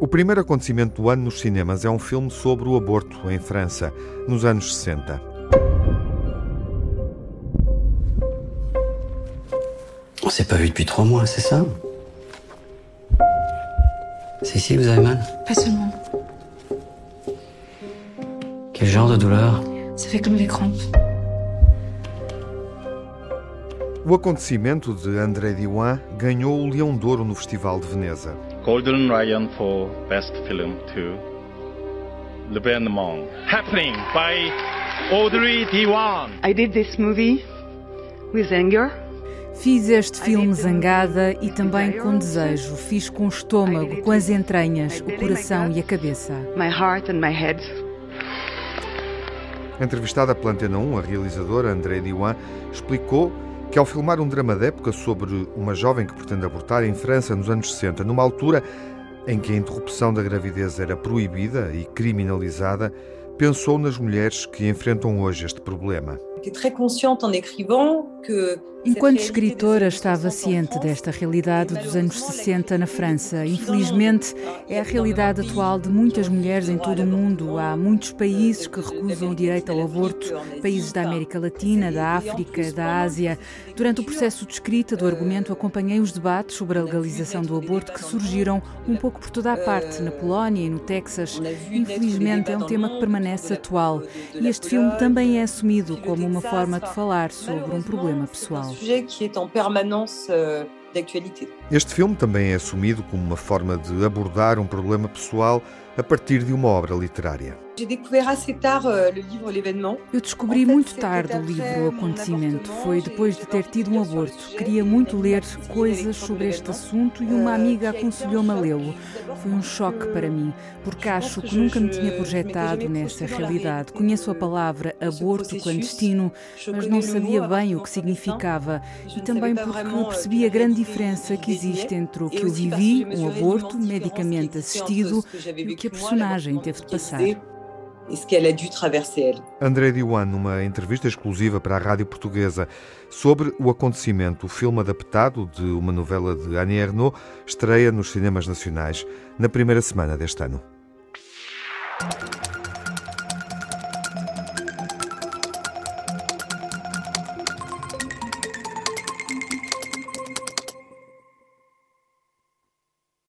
O primeiro acontecimento do ano nos cinemas é um filme sobre o aborto em França, nos anos 60. On s'est pas vu depuis trois mois, c'est ça C'est ici que vous avez mal Pas seulement. Quel genre de douleur Ça fait comme des crampes. O acontecimento de André Diwan ganhou o Leão de Ouro no Festival de Veneza. Golden Lion for Best Film to Le Band Happening by Audrey Diwan. I did this movie with anger. Fiz este filme zangada e também com desejo. Fiz com o estômago, com as entranhas, o coração e a cabeça. My heart and my head. Entrevistada pela Antena 1, a realizadora André Diwan explicou que ao filmar um drama de época sobre uma jovem que pretende abortar em França nos anos 60, numa altura em que a interrupção da gravidez era proibida e criminalizada, pensou nas mulheres que enfrentam hoje este problema. Enquanto escritora, estava ciente desta realidade dos anos 60 na França. Infelizmente, é a realidade atual de muitas mulheres em todo o mundo. Há muitos países que recusam o direito ao aborto, países da América Latina, da África, da Ásia. Durante o processo de escrita do argumento, acompanhei os debates sobre a legalização do aborto que surgiram um pouco por toda a parte, na Polónia e no Texas. Infelizmente, é um tema que permanece atual. E este filme também é assumido como uma forma de falar sobre um problema pessoal. Euh, este filme também é assumido como uma forma de abordar um problema pessoal a partir de uma obra literária. Euh, Eu descobri muito tarde o livro O Acontecimento. Foi depois de ter tido um aborto. Queria muito ler coisas sobre este assunto e uma amiga aconselhou-me a lê-lo. Foi um choque para mim, porque acho que nunca me tinha projetado nessa realidade. Conheço a palavra aborto clandestino, mas não sabia bem o que significava. E também porque percebi a grande diferença que existe entre o que eu vivi, um aborto medicamente assistido, e o que a personagem teve de passar elle. André Diwan, numa entrevista exclusiva para a Rádio Portuguesa sobre o acontecimento, o filme adaptado de uma novela de Annie Ernaux, estreia nos cinemas nacionais na primeira semana deste ano.